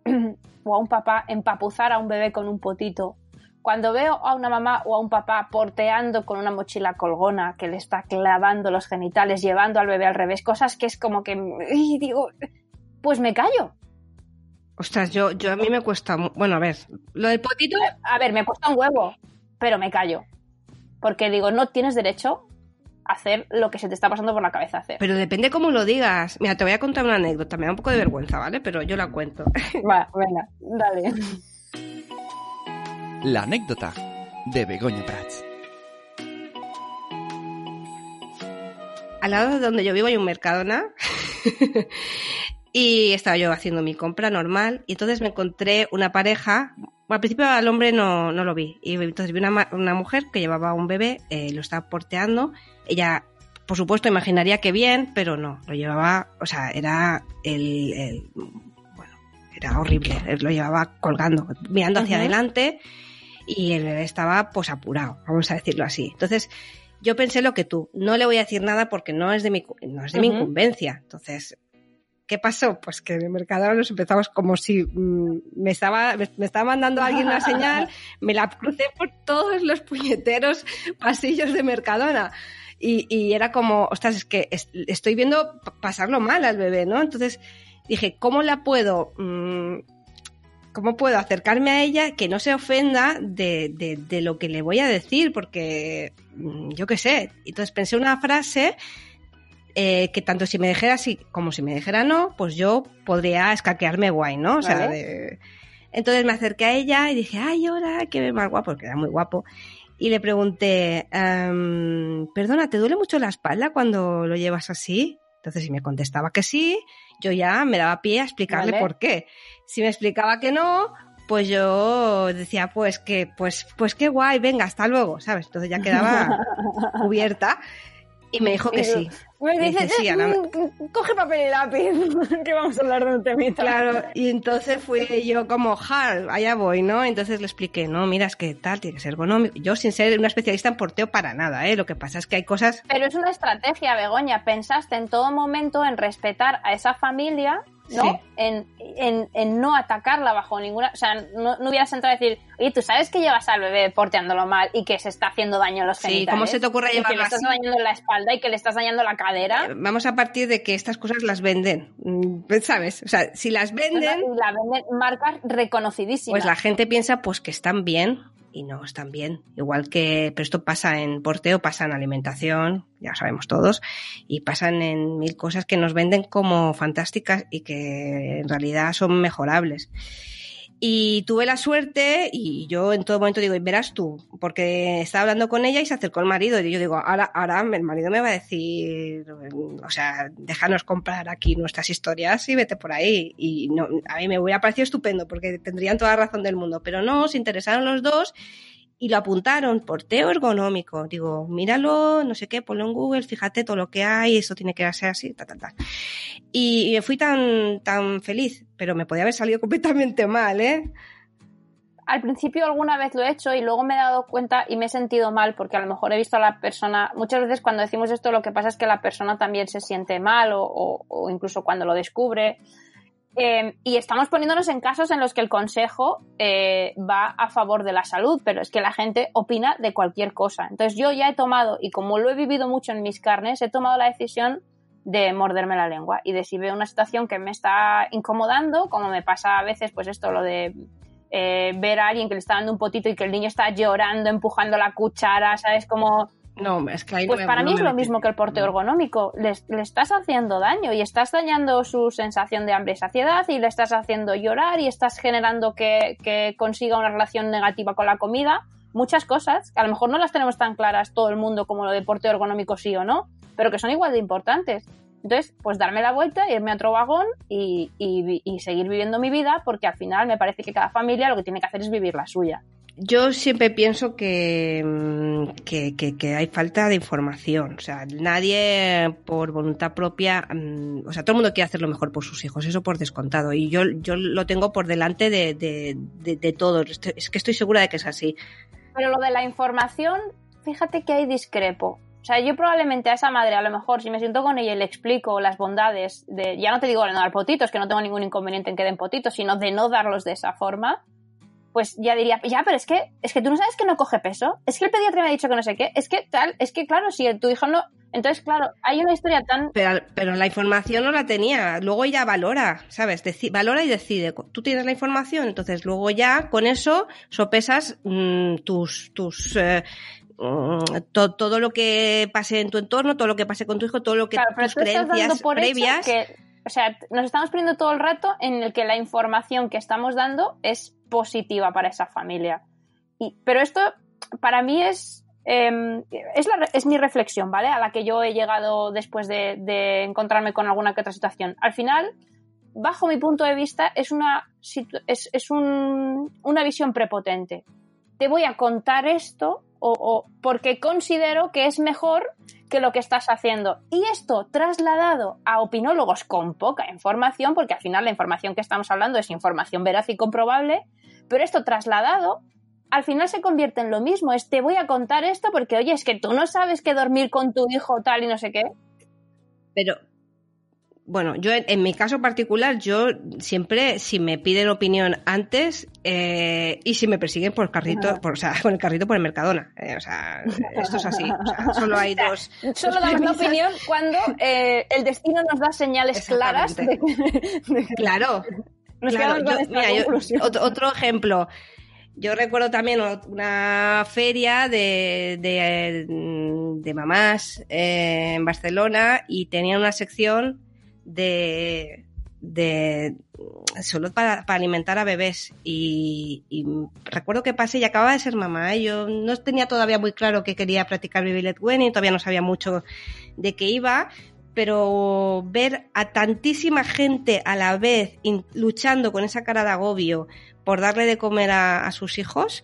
o a un papá empapuzar a un bebé con un potito, cuando veo a una mamá o a un papá porteando con una mochila colgona que le está clavando los genitales, llevando al bebé al revés, cosas que es como que y digo, pues me callo. Ostras, yo, yo a mí me cuesta... Bueno, a ver, lo del potito... A ver, me cuesta un huevo, pero me callo. Porque digo, no tienes derecho a hacer lo que se te está pasando por la cabeza hacer. Pero depende cómo lo digas. Mira, te voy a contar una anécdota. Me da un poco de vergüenza, ¿vale? Pero yo la cuento. Va, venga, dale. La anécdota de Begoña Prats. Al lado de donde yo vivo hay un Mercadona. Y estaba yo haciendo mi compra normal y entonces me encontré una pareja. Al principio al hombre no, no lo vi. Y entonces vi una, una mujer que llevaba un bebé, eh, lo estaba porteando. Ella, por supuesto, imaginaría que bien, pero no. Lo llevaba, o sea, era el, el- bueno, era horrible. Lo llevaba colgando, mirando hacia adelante y el bebé estaba pues apurado, vamos a decirlo así. Entonces, yo pensé lo que tú, no le voy a decir nada porque no es de mi, no es de mi incumbencia. Entonces, ¿qué pasó? Pues que en el Mercadona nos empezamos como si mm, me, estaba, me, estaba mandando alguien una señal, me la crucé por todos los puñeteros pasillos de Mercadona. Y, y era como, ostras, es que es- estoy viendo pasarlo mal al bebé, ¿no? Entonces dije, ¿cómo la puedo mm, ¿cómo puedo acercarme a ella que no se ofenda de, de- de lo que le voy a decir? Porque mm, yo qué sé. Entonces pensé una frase eh, que tanto si me dijera sí como si me dijera no, pues yo podría escaquearme guay, ¿no? O sea, Vale. de- Entonces me acerqué a ella y dije, ay, hola, que ve más guapo, porque era muy guapo. Y le pregunté, "Em, perdona, ¿te duele mucho la espalda cuando lo llevas así? Entonces, si me contestaba que sí, yo ya me daba pie a explicarle Vale. por qué. Si me explicaba que no, pues yo decía, pues que, pues, pues qué guay, venga, hasta luego, ¿sabes? Entonces ya quedaba cubierta y me dijo que sí. Me Le dice, dije, sí, a la- "Mm, coge papel y lápiz, que vamos a hablar de un temita. Claro, y entonces fui yo como, hard, allá voy, ¿no? Entonces le expliqué, no, mira, es que tal, tiene que ser ergonómico. Yo sin ser una especialista en porteo para nada, ¿eh? Lo que pasa es que hay cosas... Pero es una estrategia, Begoña. Pensaste en todo momento en respetar a esa familia, ¿no? Sí. En, en, en no atacarla bajo ninguna. O sea, no, no hubieras entrado a decir, oye, tú sabes que llevas al bebé porteándolo mal y que se está haciendo daño en los Sí, genitales. ¿cómo se te ocurre Y que le estás así? dañando la espalda y que le estás dañando la cadera. Vamos a partir de que estas cosas las venden, mm, ¿sabes? O sea, si las venden, Y la venden marcas reconocidísimas. pues la gente piensa pues que están bien y no están bien. Igual que, pero esto pasa en porteo, pasa en alimentación, ya sabemos todos, y pasan en mil cosas que nos venden como fantásticas y que en realidad son mejorables. Y tuve la suerte y yo en todo momento digo, verás tú, porque estaba hablando con ella y se acercó el marido y yo digo, ahora, ahora el marido me va a decir, o sea, déjanos comprar aquí nuestras historias y vete por ahí. Y no, a mí me hubiera parecido estupendo porque tendrían toda la razón del mundo, pero no, se interesaron los dos y lo apuntaron, porteo ergonómico. Digo, míralo, no sé qué, ponlo en Google, fíjate todo lo que hay, esto tiene que ser así, ta, ta, ta. Y, y fui tan, tan feliz, pero me podía haber salido completamente mal, ¿eh? al principio alguna vez lo he hecho y luego me he dado cuenta y me he sentido mal porque a lo mejor he visto a la persona, muchas veces cuando decimos esto lo que pasa es que la persona también se siente mal o- o incluso cuando lo descubre. Eh, y estamos poniéndonos en casos en los que el consejo eh, va a favor de la salud, pero es que la gente opina de cualquier cosa. Entonces yo ya he tomado, y como lo he vivido mucho en mis carnes, he tomado la decisión de morderme la lengua y de si veo una situación que me está incomodando, como me pasa a veces, pues esto, lo de eh, ver a alguien que le está dando un potito y que el niño está llorando, empujando la cuchara, ¿sabes? Como, No, es que ahí no pues me- para no mí es lo mismo que el porteo ergonómico. Le, le estás haciendo daño y estás dañando su sensación de hambre y saciedad y le estás haciendo llorar y estás generando que, que consiga una relación negativa con la comida. Muchas cosas que a lo mejor no las tenemos tan claras todo el mundo como lo de porteo ergonómico sí o no, pero que son igual de importantes. Entonces, pues darme la vuelta, irme a otro vagón y, y vi- y seguir viviendo mi vida porque al final me parece que cada familia lo que tiene que hacer es vivir la suya. Yo siempre pienso que, mm, que, que- hay falta de información. O sea, nadie por voluntad propia, mm, o sea, todo el mundo quiere hacer lo mejor por sus hijos, eso por descontado. Y yo, yo lo tengo por delante de, de, de, todo. Es que estoy segura de que es así. Pero lo de la información, fíjate que hay discrepo. O sea, yo probablemente a esa madre, a lo mejor, si me siento con ella y le explico las bondades de, ya no te digo de no dar potitos, que no tengo ningún inconveniente en que den potitos, sino de no darlos de esa forma, pues ya diría, ya, pero es que, es que tú no sabes que no coge peso, es que el pediatra me ha dicho que no sé qué, es que tal, es que claro, si tu hijo no, entonces claro, hay una historia tan, Pero, pero la información no la tenía. Luego ella valora, ¿sabes? Deci- valora y decide. Tú tienes la información, entonces luego ya con eso sopesas mm, tus, tus eh, mm, to- todo lo que pase en tu entorno, todo lo que pase con tu hijo, todo lo que claro, pero tus estás dando creencias hecho previas. que, o sea, nos estamos poniendo todo el rato en el que la información que estamos dando es positiva para esa familia. Y, pero esto para mí es, eh, es, mi reflexión, ¿vale? A la que yo he llegado después de, encontrarme con alguna que otra situación. Al final, bajo mi punto de vista, es una, es, es un, una visión prepotente. Te voy a contar esto o, o porque considero que es mejor que lo que estás haciendo. Y esto trasladado a opinólogos con poca información, porque al final la información que estamos hablando es información veraz y comprobable, pero esto trasladado al final se convierte en lo mismo. Es te voy a contar esto porque, oye, es que tú no sabes que dormir con tu hijo tal y no sé qué. Pero, bueno, yo en, en mi caso particular, yo siempre, si me piden opinión antes eh, y si me persiguen por carrito, por, o sea, con el carrito por el Mercadona. eh, o sea, esto es así. O sea, solo hay dos. Solo dos damos opinión cuando eh, el destino nos da señales claras de de Claro. nos Claro, yo- mira, yo- otro, otro ejemplo. Yo recuerdo también una feria de, de, de mamás eh, en Barcelona y tenían una sección de, de solo para, para alimentar a bebés y, y recuerdo que pasé y acababa de ser mamá ¿eh? yo no tenía todavía muy claro que quería practicar baby led weaning todavía no sabía mucho de qué iba pero ver a tantísima gente a la vez luchando con esa cara de agobio por darle de comer a sus hijos.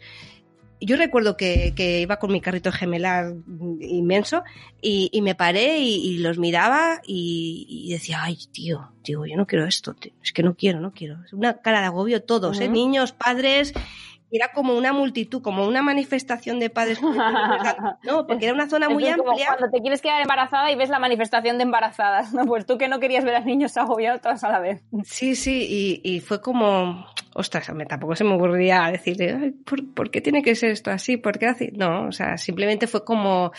Yo recuerdo que, que iba con mi carrito gemelar inmenso y, y me paré y, y los miraba y, y decía, ay, tío, tío, yo no quiero esto, tío, es que no quiero, no quiero. Es una cara de agobio todos, ¿eh? Niños, padres, era como una multitud, como una manifestación de padres. No, porque era una zona muy Es como amplia. cuando te quieres quedar embarazada y ves la manifestación de embarazadas, ¿no? Pues tú que no querías ver a niños agobiados todos a la vez. Sí, sí, y fue como, ostras, me, tampoco se me ocurría decirle, "Ay, ¿por, por qué tiene que ser esto así? ¿Por qué así? No, o sea, simplemente fue como,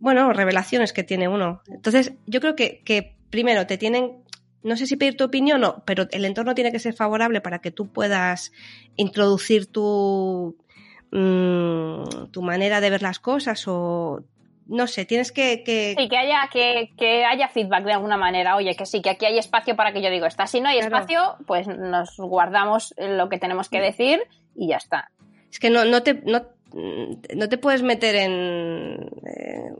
bueno, revelaciones que tiene uno. Entonces, yo creo que, que primero te tienen, no sé si pedir tu opinión o pero el entorno tiene que ser favorable para que tú puedas introducir tu, mm, tu manera de ver las cosas o, no sé, tienes que... que Sí, que haya, que, que haya feedback de alguna manera. Oye, que sí, que aquí hay espacio para que yo digo esta. Si no hay Claro. espacio, pues nos guardamos lo que tenemos que decir y ya está. Es que no, no te no, no te puedes meter en, eh,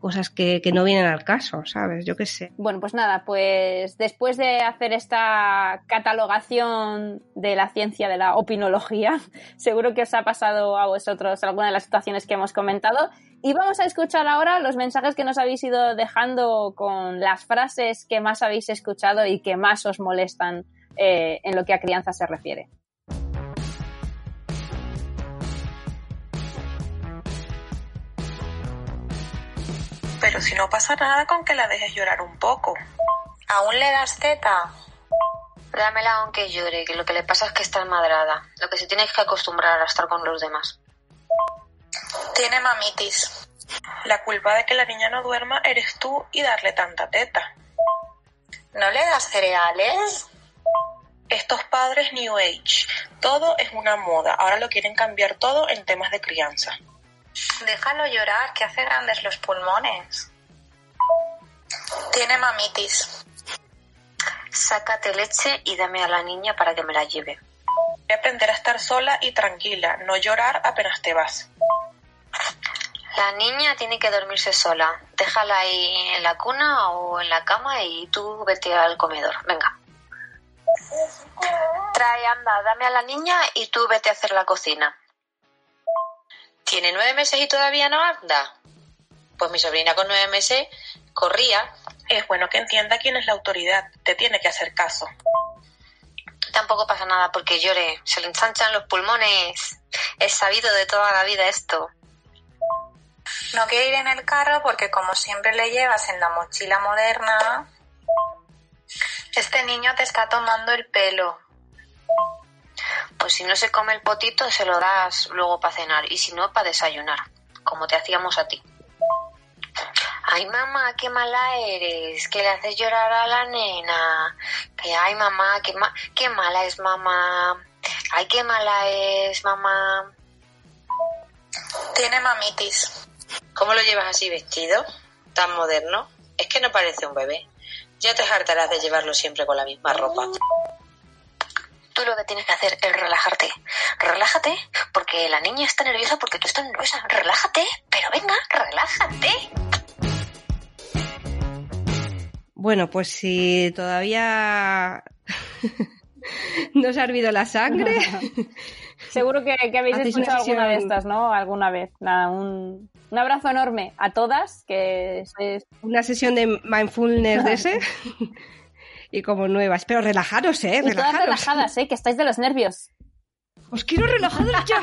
cosas que, que no vienen al caso, ¿sabes? Yo qué sé. Bueno, pues nada, pues después de hacer esta catalogación de la ciencia de la opinología, seguro que os ha pasado a vosotros alguna de las situaciones que hemos comentado. Y vamos a escuchar ahora los mensajes que nos habéis ido dejando con las frases que más habéis escuchado y que más os molestan eh, en lo que a crianza se refiere. Pero si no pasa nada con que la dejes llorar un poco. ¿Aún le das teta? Dámela aunque llore, que lo que le pasa es que está enmadrada. Lo que se tiene es que acostumbrar a estar con los demás. Tiene mamitis. La culpa de que la niña no duerma eres tú y darle tanta teta. ¿No le das cereales? Estos padres New Age, todo es una moda. Ahora lo quieren cambiar todo en temas de crianza. Déjalo llorar, que hace grandes los pulmones. Tiene mamitis. Sácate leche y dame a la niña para que me la lleve. Voy a aprender a estar sola y tranquila, no llorar apenas te vas. La niña tiene que dormirse sola. Déjala ahí en la cuna o en la cama y tú vete al comedor. Venga. Trae, anda, dame a la niña y tú vete a hacer la cocina. ¿Tiene nueve meses y todavía no anda? Pues mi sobrina con nueve meses corría. Es bueno que entienda quién es la autoridad, te tiene que hacer caso. Tampoco pasa nada porque llore. Se le ensanchan los pulmones. Es sabido de toda la vida esto. No quiere ir en el carro porque como siempre le llevas en la mochila moderna, Este niño te está tomando el pelo. Pues si no se come el potito, se lo das luego para cenar y si no, para desayunar, como te hacíamos a ti. Ay, mamá, qué mala eres, que le haces llorar a la nena. Que, ay, mamá, qué, ma- qué mala es mamá. Ay, qué mala es mamá. tiene mamitis. ¿Cómo lo llevas así vestido? Tan moderno. Es que no parece un bebé. Ya te hartarás de llevarlo siempre con la misma ropa. Tú lo que tienes que hacer es relajarte. Relájate, porque la niña está nerviosa porque tú estás nerviosa. Relájate, pero venga, relájate. Bueno, pues si todavía no se ha hervido la sangre. Seguro que, que habéis escuchado alguna de estas, ¿no? Alguna vez. Nada, un, un abrazo enorme a todas, que es- Una sesión de mindfulness de ese. y como nuevas. Pero relajaros, ¿eh? y todas Relajaros. relajadas, ¿eh? Que estáis de los nervios. Os quiero relajados ya.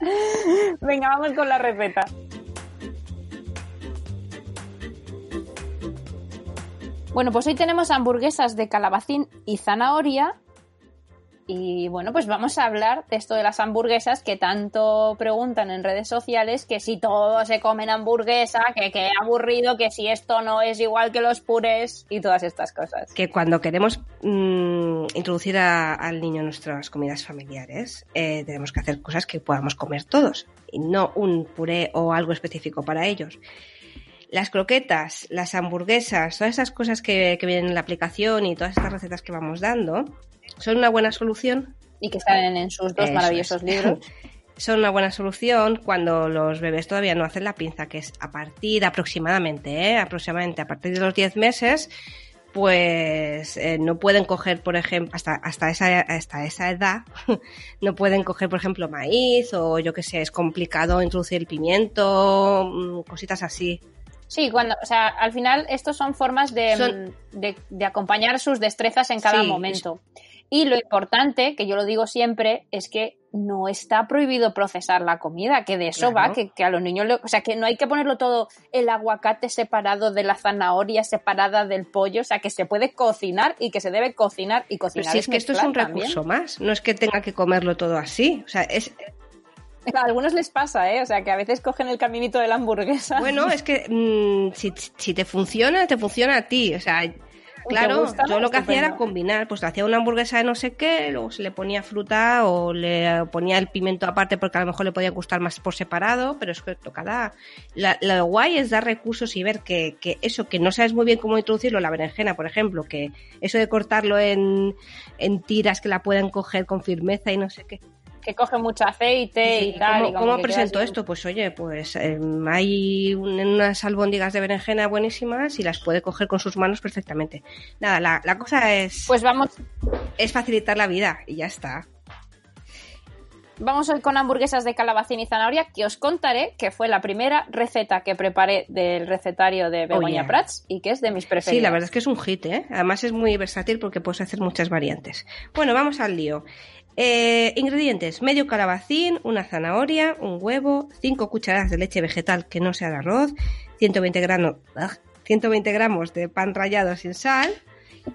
Venga, vamos con la receta. Bueno, pues hoy tenemos hamburguesas de calabacín y zanahoria. Y bueno, pues vamos a hablar de esto de las hamburguesas que tanto preguntan en redes sociales, que si todos se comen hamburguesa, que qué aburrido, que si esto no es igual que los purés y todas estas cosas. que cuando queremos mm, introducir al niño en nuestras comidas familiares, eh, tenemos que hacer cosas que podamos comer todos, y no un puré o algo específico para ellos. Las croquetas, las hamburguesas, todas esas cosas que, que vienen en la aplicación y todas estas recetas que vamos dando, son una buena solución Y que están en sus dos Eso maravillosos es. libros. son una buena solución cuando los bebés todavía no hacen la pinza, que es a partir aproximadamente, ¿eh? aproximadamente a partir de los 10 meses, pues eh, no pueden coger, por ejemplo, hasta, hasta, esa, hasta esa edad, no pueden coger, por ejemplo, maíz o yo que sé, es complicado introducir el pimiento, mm, cositas así. Sí, cuando, o sea, al final estos son formas de, Son- de, de acompañar sus destrezas en cada Sí, momento. Y lo importante, que yo lo digo siempre, es que no está prohibido procesar la comida, que de eso Claro. va, que, que a los niños, le- o sea, que no hay que ponerlo todo el aguacate separado de la zanahoria separada del pollo, o sea, que se puede cocinar y que se debe cocinar y Pero cocinar. si es que esto es un también. recurso más, no es que tenga que comerlo todo así, o sea, es, A algunos les pasa, ¿eh? O sea, que a veces cogen el caminito de la hamburguesa. Bueno, es que mm, si, si te funciona, te funciona a ti. O sea, claro, gusta, yo lo que hacía era combinar, pues hacía una hamburguesa de no sé qué, luego se le ponía fruta o le ponía el pimiento aparte porque a lo mejor le podía gustar más por separado, pero es que cada... La, lo guay es dar recursos y ver que, que eso, que no sabes muy bien cómo introducirlo, la berenjena, por ejemplo, que eso de cortarlo en, en tiras que la puedan coger con firmeza y no sé qué, que coge mucho aceite y tal. ¿Cómo, y cómo presento esto? Pues oye, pues em, hay un- unas albóndigas de berenjena buenísimas y las puede coger con sus manos perfectamente. Nada, la, la cosa es, Pues vamos, es facilitar la vida y ya está. Vamos hoy con hamburguesas de calabacín y zanahoria, que os contaré que fue la primera receta que preparé del recetario de Begoña yeah. Prats y que es de mis preferidas. Sí, la verdad es que es un hit, ¿eh? Además es muy versátil porque puedes hacer muchas variantes. Bueno, vamos al lío. Eh, ingredientes: medio calabacín, una zanahoria, un huevo, 5 cucharadas de leche vegetal que no sea de arroz, 120 gramos, 120 gramos de pan rallado sin sal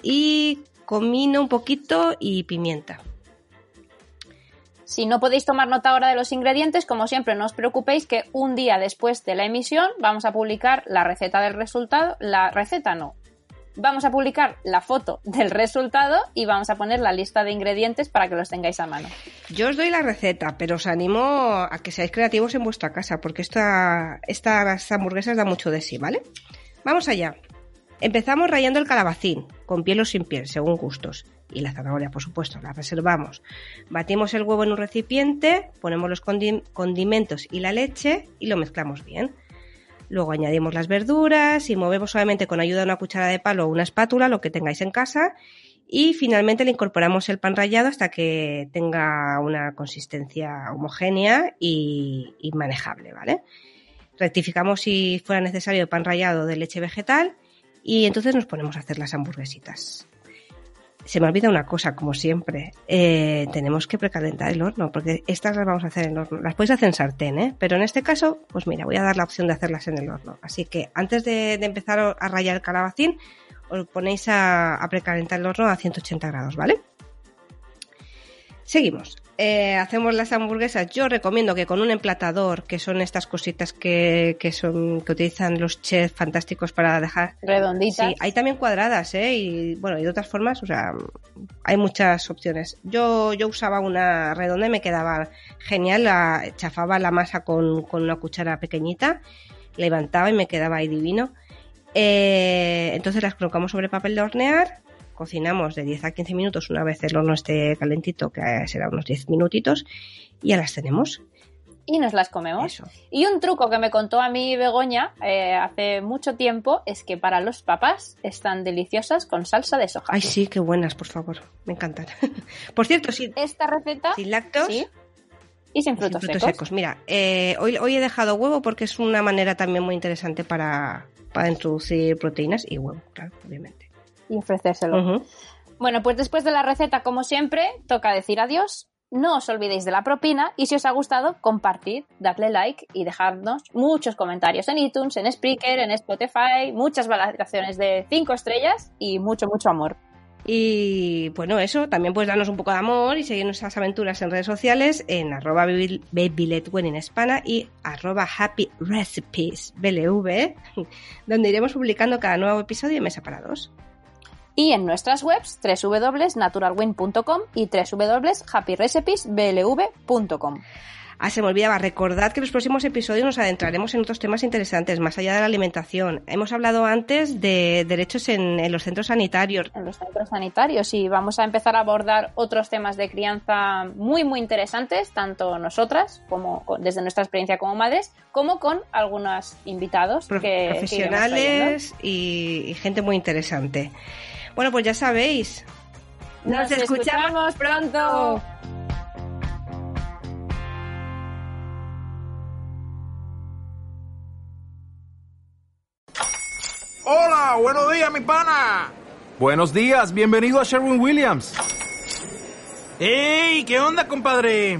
y comino un poquito y pimienta. Si no podéis tomar nota ahora de los ingredientes, como siempre, no os preocupéis que un día después de la emisión vamos a publicar la receta del resultado. La receta no. Vamos a publicar la foto del resultado y vamos a poner la lista de ingredientes para que los tengáis a mano. Yo os doy la receta, pero os animo a que seáis creativos en vuestra casa, porque esta, estas hamburguesas dan mucho de sí, ¿vale? Vamos allá. Empezamos rayando el calabacín, con piel o sin piel, según gustos. Y la zanahoria, por supuesto, la reservamos. Batimos el huevo en un recipiente, ponemos los condi- condimentos y la leche y lo mezclamos bien. Luego añadimos las verduras y movemos suavemente con ayuda de una cuchara de palo o una espátula, lo que tengáis en casa. Y finalmente le incorporamos el pan rallado hasta que tenga una consistencia homogénea y, manejable, ¿vale? Rectificamos si fuera necesario pan rallado de leche vegetal y entonces nos ponemos a hacer las hamburguesitas. Se me olvida una cosa, como siempre. Eh, tenemos que precalentar el horno, porque estas las vamos a hacer en el horno. Las podéis hacer en sartén, ¿eh? Pero en este caso, pues mira, voy a dar la opción de hacerlas en el horno. Así que antes de, empezar a rayar el calabacín, os ponéis a, a precalentar el horno a 180 grados, ¿vale? Seguimos. Eh, hacemos las hamburguesas. Yo recomiendo que con un emplatador, que son estas cositas que, que son que utilizan los chefs fantásticos para dejar Redonditas. Sí, hay también cuadradas, ¿eh? Y bueno, y de otras formas, o sea, hay muchas opciones. Yo, yo usaba una redonda y me quedaba genial, la, chafaba la masa con, con una cuchara pequeñita, levantaba y me quedaba ahí divino. Eh, entonces las colocamos sobre papel de hornear, cocinamos de 10 a 15 minutos una vez el horno esté calentito, que será unos 10 minutitos, y ya las tenemos. y nos las comemos. Y un truco que me contó a mí Begoña eh, hace mucho tiempo es que para los papás están deliciosas con salsa de soja. Ay, sí, qué buenas, por favor. Me encantan. por cierto, sí. Esta receta. Sin lácteos. Sí. Y sin frutos, sin frutos secos. Mira, eh, hoy, hoy he dejado huevo porque es una manera también muy interesante para, para introducir proteínas y huevo, claro, obviamente. Y ofrecérselo. Bueno, pues después de la receta, como siempre, toca decir adiós. No os olvidéis de la propina y si os ha gustado, compartid, darle like y dejarnos muchos comentarios en iTunes, en Spreaker, en Spotify, muchas valoraciones de 5 estrellas y mucho, mucho amor. Y bueno, eso, también puedes darnos un poco de amor y seguir nuestras aventuras en redes sociales en arroba en España y arroba happy recipes BLV, donde iremos publicando cada nuevo episodio de Mesa para Dos. Y en nuestras webs www.naturalwin.com y www.happyrecipesblv.com. Ah, se me olvidaba, recordad que en los próximos episodios nos adentraremos en otros temas interesantes, más allá de la alimentación. Hemos hablado antes de derechos en, los centros sanitarios. En los centros sanitarios, y vamos a empezar a abordar otros temas de crianza muy, muy interesantes, tanto nosotras, como desde nuestra experiencia como madres, como con algunos invitados profesionales y, gente muy interesante. Bueno, pues ya sabéis. Nos, escuchamos pronto. Hola, buenos días, mi pana. Buenos días, bienvenido a Sherwin Williams. ¡Ey! ¿Qué onda, compadre?